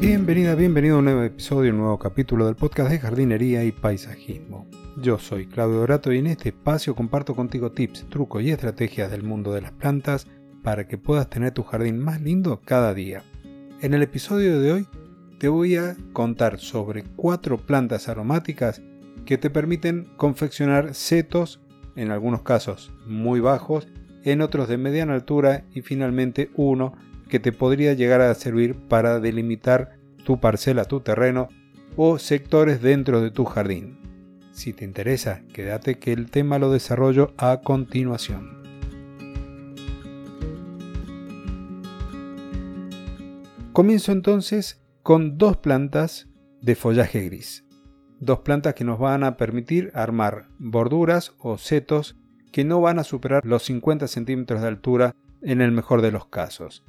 Bienvenida, bienvenido a un nuevo episodio, un nuevo capítulo del podcast de jardinería y paisajismo. Yo soy Claudio Dorato y en este espacio comparto contigo tips, trucos y estrategias del mundo de las plantas para que puedas tener tu jardín más lindo cada día. En el episodio de hoy te voy a contar sobre cuatro plantas aromáticas que te permiten confeccionar setos, en algunos casos muy bajos, en otros de mediana altura y finalmente uno que te podría llegar a servir para delimitar tu parcela, tu terreno o sectores dentro de tu jardín. Si te interesa, quédate que el tema lo desarrollo a continuación. Comienzo entonces con dos plantas de follaje gris. Dos plantas que nos van a permitir armar borduras o setos que no van a superar los 50 centímetros de altura en el mejor de los casos.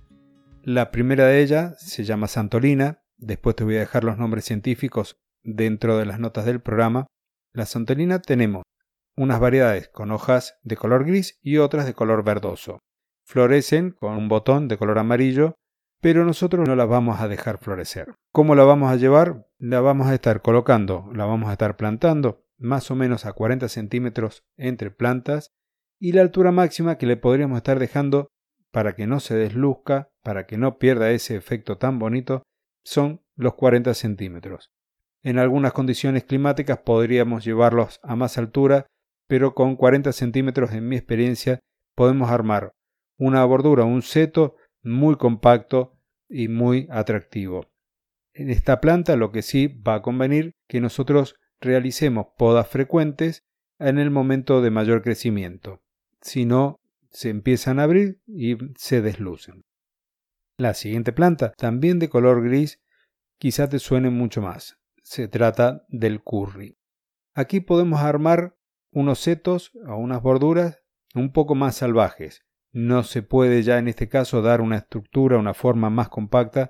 La primera de ellas se llama Santolina, después te voy a dejar los nombres científicos dentro de las notas del programa. La Santolina tenemos unas variedades con hojas de color gris y otras de color verdoso. Florecen con un botón de color amarillo, pero nosotros no las vamos a dejar florecer. ¿Cómo la vamos a llevar? La vamos a estar colocando, la vamos a estar plantando más o menos a 40 centímetros entre plantas y la altura máxima que le podríamos estar dejando para que no se desluzca, para que no pierda ese efecto tan bonito, son los 40 centímetros. En algunas condiciones climáticas podríamos llevarlos a más altura, pero con 40 centímetros en mi experiencia podemos armar una bordura, un seto muy compacto y muy atractivo. En esta planta lo que sí va a convenir que nosotros realicemos podas frecuentes en el momento de mayor crecimiento. Si no, se empiezan a abrir y se deslucen. La siguiente planta, también de color gris, quizá te suene mucho más. Se trata del curry. Aquí podemos armar unos setos o unas borduras un poco más salvajes. No se puede ya en este caso dar una estructura, una forma más compacta,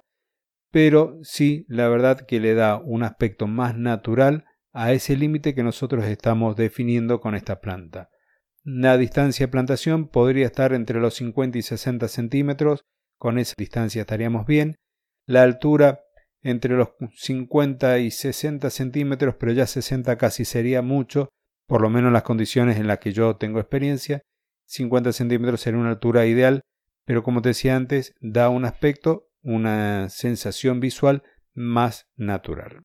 pero sí la verdad que le da un aspecto más natural a ese límite que nosotros estamos definiendo con esta planta. La distancia de plantación podría estar entre los 50 y 60 centímetros, con esa distancia estaríamos bien. La altura entre los 50 y 60 centímetros, pero ya 60 casi sería mucho, por lo menos en las condiciones en las que yo tengo experiencia. 50 centímetros sería una altura ideal, pero como te decía antes, da un aspecto, una sensación visual más natural.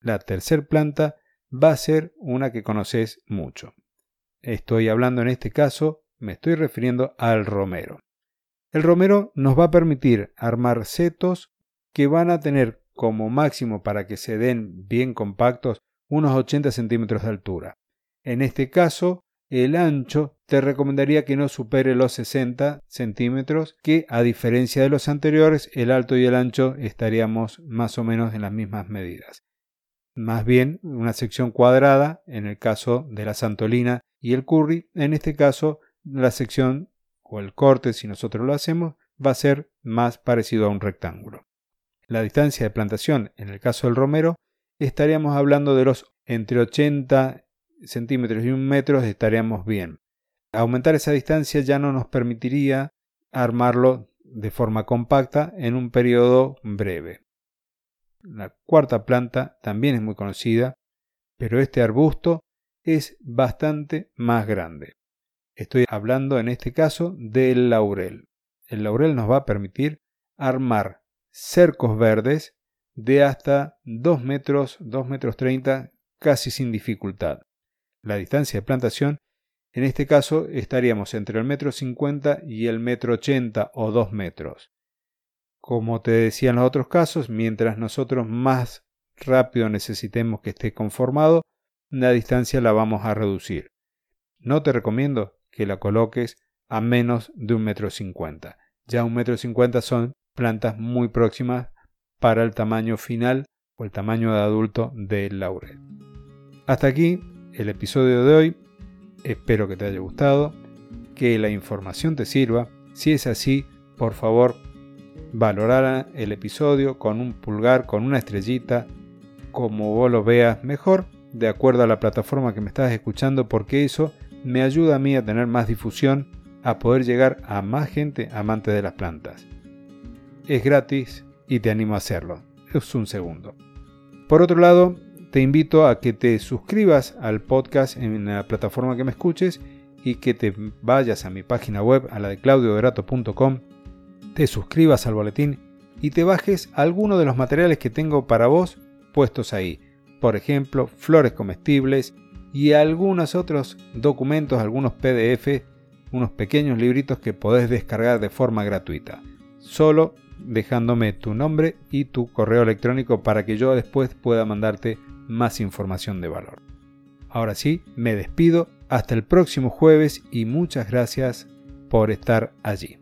La tercer planta va a ser una que conoces mucho. Estoy hablando en este caso, me estoy refiriendo al romero. El romero nos va a permitir armar setos que van a tener como máximo para que se den bien compactos unos 80 centímetros de altura. En este caso, el ancho te recomendaría que no supere los 60 centímetros, que a diferencia de los anteriores, el alto y el ancho estaríamos más o menos en las mismas medidas. Más bien una sección cuadrada en el caso de la santolina y el curry, en este caso la sección o el corte, si nosotros lo hacemos, va a ser más parecido a un rectángulo. La distancia de plantación, en el caso del romero, estaríamos hablando de los entre 80 centímetros y un metro, estaríamos bien. Aumentar esa distancia ya no nos permitiría armarlo de forma compacta en un periodo breve. La cuarta planta también es muy conocida, pero este arbusto es bastante más grande. Estoy hablando en este caso del laurel. El laurel nos va a permitir armar cercos verdes de hasta 2 metros, 2 metros 30 casi sin dificultad. La distancia de plantación en este caso estaríamos entre el metro 50 y el metro 80 o 2 metros. Como te decía en los otros casos, mientras nosotros más rápido necesitemos que esté conformado, la distancia la vamos a reducir. No te recomiendo que la coloques a menos de un metro cincuenta. Ya un metro cincuenta son plantas muy próximas para el tamaño final o el tamaño de adulto del laurel. Hasta aquí el episodio de hoy. Espero que te haya gustado, que la información te sirva. Si es así, por favor, valorar el episodio con un pulgar, con una estrellita, como vos lo veas mejor de acuerdo a la plataforma que me estás escuchando porque eso me ayuda a mí a tener más difusión, a poder llegar a más gente amante de las plantas. Es gratis y te animo a hacerlo. es un segundo. Por otro lado, te invito a que te suscribas al podcast en la plataforma que me escuches y que te vayas a mi página web, a la de claudiodorato.com, te suscribas al boletín y te bajes alguno de los materiales que tengo para vos puestos ahí. Por ejemplo, flores comestibles y algunos otros documentos, algunos PDF, unos pequeños libritos que podés descargar de forma gratuita. Solo dejándome tu nombre y tu correo electrónico para que yo después pueda mandarte más información de valor. Ahora sí, me despido hasta el próximo jueves y muchas gracias por estar allí.